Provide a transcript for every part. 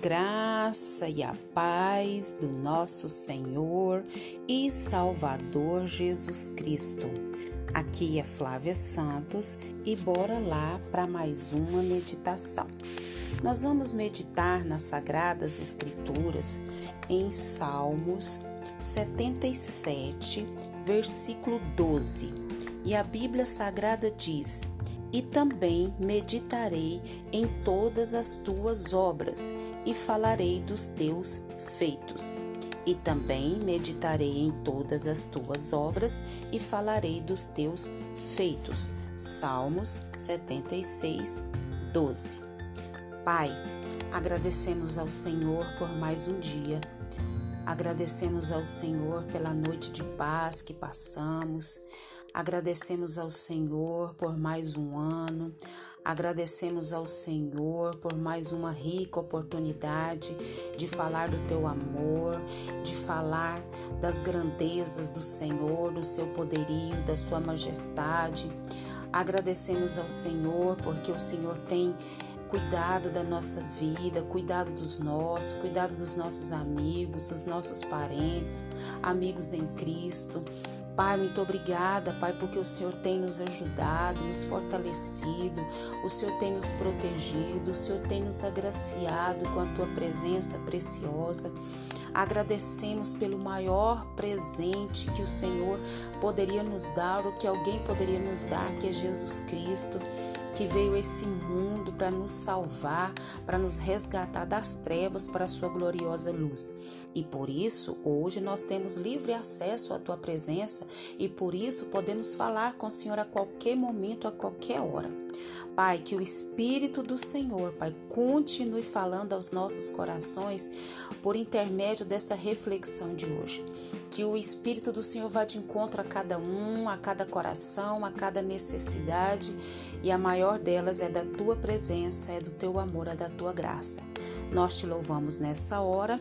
graça e a paz do nosso Senhor e Salvador Jesus Cristo. Aqui é Flávia Santos e bora lá para mais uma meditação. Nós vamos meditar nas Sagradas Escrituras em Salmos 77, versículo 12. E a Bíblia Sagrada diz: E também meditarei em todas as tuas obras e falarei dos teus feitos. E também meditarei em todas as tuas obras e falarei dos teus feitos. Salmos 76, 12. Pai, agradecemos ao Senhor por mais um dia. Agradecemos ao Senhor pela noite de paz que passamos. Agradecemos ao Senhor por mais um ano. Agradecemos ao Senhor por mais uma rica oportunidade de falar do teu amor, de falar das grandezas do Senhor, do seu poderio, da sua majestade. Agradecemos ao Senhor porque o Senhor tem cuidado da nossa vida, cuidado dos nossos, cuidado dos nossos amigos, dos nossos parentes, amigos em Cristo. Pai, muito obrigada, Pai, porque o Senhor tem nos ajudado, nos fortalecido, o Senhor tem nos protegido, o Senhor tem nos agraciado com a tua presença preciosa. Agradecemos pelo maior presente que o Senhor poderia nos dar, ou que alguém poderia nos dar, que é Jesus Cristo, que veio esse mundo para nos salvar, para nos resgatar das trevas para a sua gloriosa luz. E por isso, hoje nós temos livre acesso à tua presença e por isso podemos falar com o Senhor a qualquer momento, a qualquer hora. Pai, que o Espírito do Senhor, Pai, continue falando aos nossos corações por intermédio dessa reflexão de hoje. Que o Espírito do Senhor vá de encontro a cada um, a cada coração, a cada necessidade, e a maior delas é da tua presença, é do teu amor, é da tua graça. Nós te louvamos nessa hora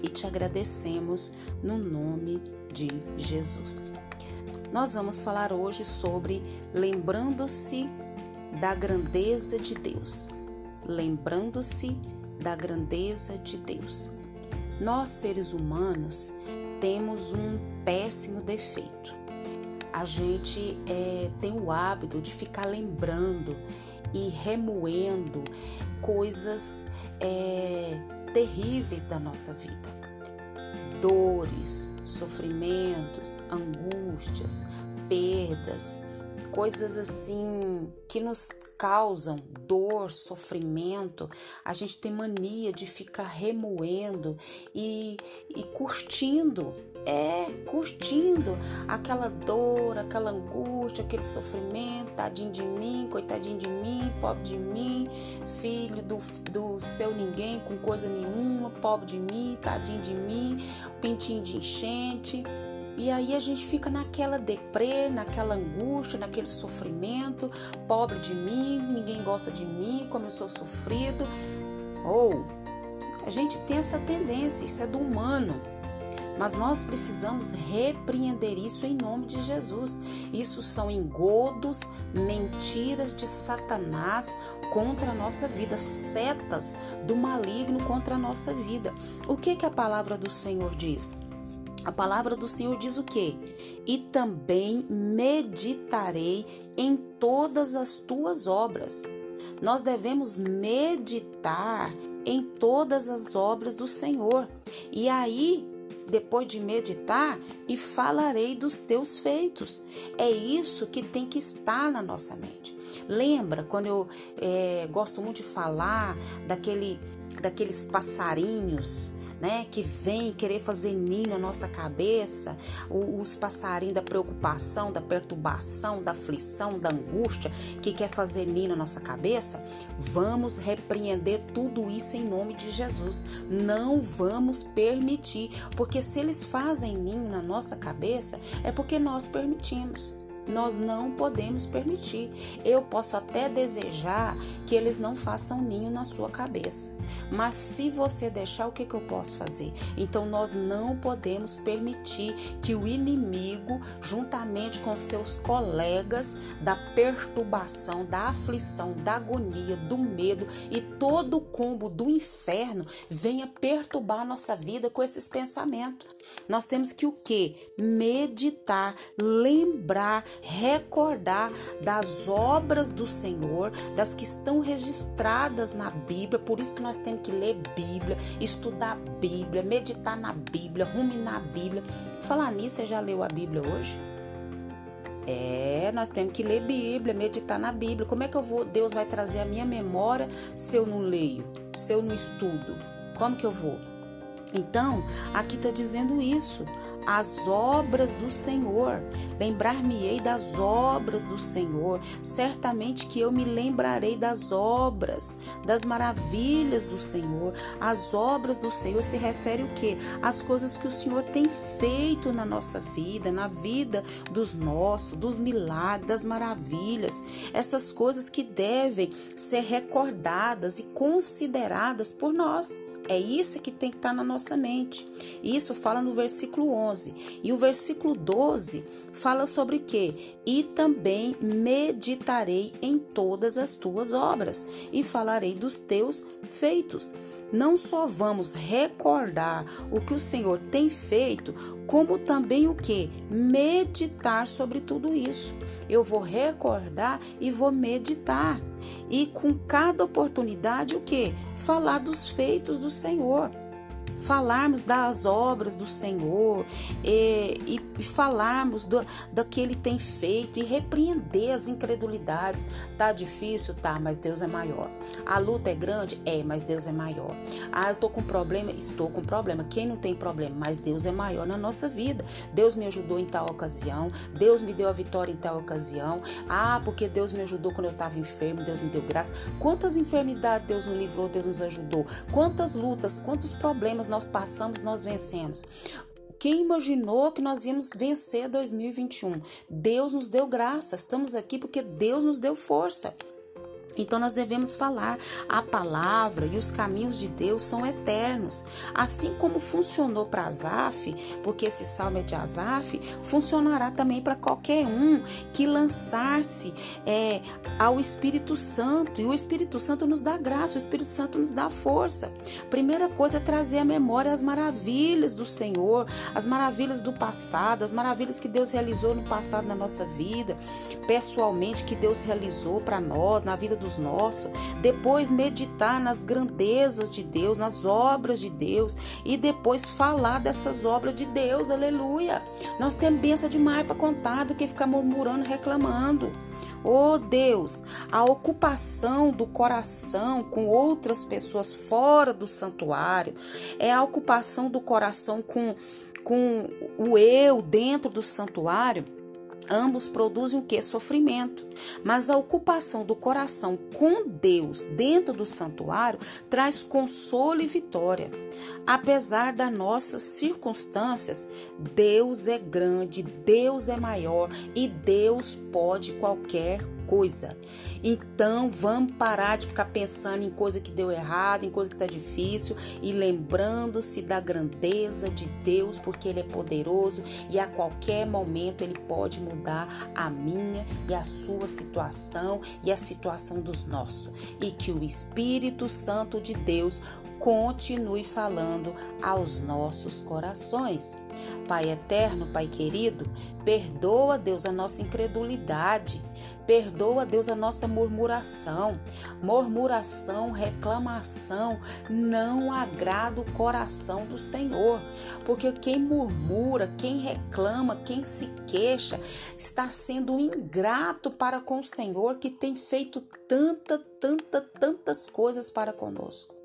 e te agradecemos no nome de Jesus. Nós vamos falar hoje sobre lembrando-se da grandeza de Deus. Lembrando-se da grandeza de Deus. Nós, seres humanos, temos um péssimo defeito. A gente é, tem o hábito de ficar lembrando e remoendo coisas é, terríveis da nossa vida. Dores, sofrimentos, angústias, perdas, coisas assim que nos causam dor, sofrimento, a gente tem mania de ficar remoendo e, e curtindo é curtindo aquela dor, aquela angústia, aquele sofrimento, tadinho de mim, coitadinho de mim, pobre de mim, filho do, do seu ninguém com coisa nenhuma, pobre de mim, tadinho de mim, pintinho de enchente. E aí a gente fica naquela deprê, naquela angústia, naquele sofrimento, pobre de mim, ninguém gosta de mim, como eu sou sofrido. Ou a gente tem essa tendência, isso é do humano. Mas nós precisamos repreender isso em nome de Jesus. Isso são engodos, mentiras de Satanás contra a nossa vida, setas do maligno contra a nossa vida. O que que a palavra do Senhor diz? A palavra do Senhor diz o quê? E também meditarei em todas as tuas obras. Nós devemos meditar em todas as obras do Senhor. E aí, depois de meditar, e falarei dos teus feitos. É isso que tem que estar na nossa mente. Lembra quando eu é, gosto muito de falar daquele, daqueles passarinhos né, que vem querer fazer ninho na nossa cabeça, os passarinhos da preocupação, da perturbação, da aflição, da angústia, que quer fazer ninho na nossa cabeça, vamos repreender tudo isso em nome de Jesus. Não vamos permitir, porque se eles fazem ninho na nossa cabeça, é porque nós permitimos. Nós não podemos permitir. Eu posso até desejar que eles não façam ninho na sua cabeça, mas se você deixar, o que, que eu posso fazer? Então nós não podemos permitir que o inimigo, juntamente com seus colegas da perturbação, da aflição, da agonia, do medo e todo o combo do inferno, venha perturbar a nossa vida com esses pensamentos. Nós temos que o que? Meditar, lembrar, recordar das obras do Senhor, das que estão registradas na Bíblia. Por isso que nós temos que ler Bíblia, estudar Bíblia, meditar na Bíblia, ruminar a Bíblia. Falar nisso, você já leu a Bíblia hoje? É, nós temos que ler Bíblia, meditar na Bíblia. Como é que eu vou? Deus vai trazer a minha memória se eu não leio, se eu não estudo? Como que eu vou? Então, aqui está dizendo isso, as obras do Senhor. Lembrar-me-ei das obras do Senhor. Certamente que eu me lembrarei das obras, das maravilhas do Senhor. As obras do Senhor se refere o quê? As coisas que o Senhor tem feito na nossa vida, na vida dos nossos, dos milagres, das maravilhas. Essas coisas que devem ser recordadas e consideradas por nós. É isso que tem que estar tá na nossa mente. Isso fala no versículo 11. E o versículo 12 fala sobre quê? E também meditarei em todas as tuas obras e falarei dos teus feitos. Não só vamos recordar o que o Senhor tem feito, como também o que? Meditar sobre tudo isso. Eu vou recordar e vou meditar e com cada oportunidade o que? Falar dos feitos do Senhor falarmos das obras do Senhor e, e falarmos do, do que Ele tem feito e repreender as incredulidades. Tá difícil? Tá, mas Deus é maior. A luta é grande? É, mas Deus é maior. Ah, eu tô com problema? Estou com problema. Quem não tem problema? Mas Deus é maior na nossa vida. Deus me ajudou em tal ocasião. Deus me deu a vitória em tal ocasião. Ah, porque Deus me ajudou quando eu estava enfermo. Deus me deu graça. Quantas enfermidades Deus nos livrou, Deus nos ajudou. Quantas lutas, quantos problemas nós passamos, nós vencemos. Quem imaginou que nós íamos vencer 2021? Deus nos deu graça. Estamos aqui porque Deus nos deu força. Então nós devemos falar a palavra e os caminhos de Deus são eternos. Assim como funcionou para Asaf, porque esse salmo é de Asaf, funcionará também para qualquer um que lançar-se é, ao Espírito Santo. E o Espírito Santo nos dá graça, o Espírito Santo nos dá força. Primeira coisa é trazer à memória as maravilhas do Senhor, as maravilhas do passado, as maravilhas que Deus realizou no passado na nossa vida, pessoalmente que Deus realizou para nós, na vida do dos nossos, depois meditar nas grandezas de Deus, nas obras de Deus e depois falar dessas obras de Deus, aleluia. Nós temos benção demais para contar do que ficar murmurando, reclamando. Oh Deus, a ocupação do coração com outras pessoas fora do santuário é a ocupação do coração com, com o eu dentro do santuário Ambos produzem o que? Sofrimento. Mas a ocupação do coração com Deus dentro do santuário traz consolo e vitória. Apesar das nossas circunstâncias, Deus é grande, Deus é maior e Deus pode qualquer coisa. Então vamos parar de ficar pensando em coisa que deu errado, em coisa que está difícil e lembrando-se da grandeza de Deus, porque Ele é poderoso e a qualquer momento Ele pode mudar a minha e a sua situação e a situação dos nossos. E que o Espírito Santo de Deus continue falando aos nossos corações. Pai eterno, Pai querido, perdoa, Deus, a nossa incredulidade, perdoa, Deus, a nossa murmuração. Murmuração, reclamação não agrada o coração do Senhor, porque quem murmura, quem reclama, quem se queixa, está sendo ingrato para com o Senhor que tem feito tanta, tanta, tantas coisas para conosco.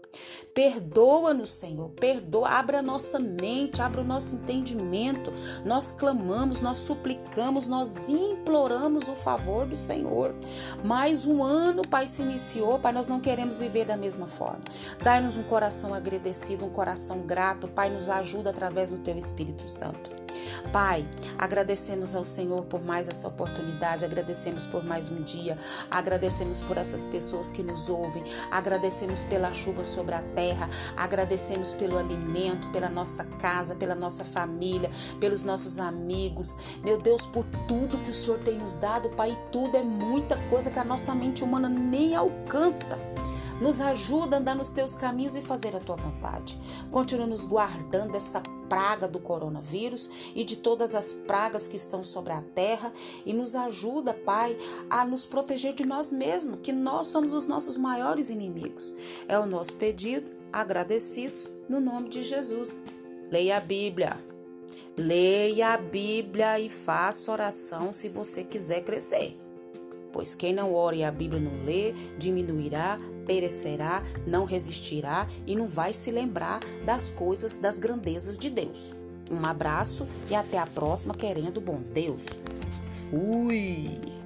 Perdoa-nos, Senhor. Perdoa, abre a nossa mente, abre o nosso entendimento. Nós clamamos, nós suplicamos, nós imploramos o favor do Senhor. Mais um ano, Pai, se iniciou, Pai, nós não queremos viver da mesma forma. Dá-nos um coração agradecido, um coração grato, Pai, nos ajuda através do Teu Espírito Santo. Pai, agradecemos ao Senhor por mais essa oportunidade, agradecemos por mais um dia, agradecemos por essas pessoas que nos ouvem, agradecemos pela chuva sobre a terra, agradecemos pelo alimento, pela nossa casa, pela nossa família, pelos nossos amigos. Meu Deus, por tudo que o Senhor tem nos dado, Pai, tudo é muita coisa que a nossa mente humana nem alcança. Nos ajuda a andar nos teus caminhos e fazer a tua vontade. Continua nos guardando dessa praga do coronavírus e de todas as pragas que estão sobre a terra e nos ajuda, Pai, a nos proteger de nós mesmos, que nós somos os nossos maiores inimigos. É o nosso pedido, agradecidos no nome de Jesus. Leia a Bíblia. Leia a Bíblia e faça oração se você quiser crescer. Pois quem não ora e a Bíblia não lê, diminuirá, perecerá, não resistirá e não vai se lembrar das coisas, das grandezas de Deus. Um abraço e até a próxima, querendo bom Deus. Fui!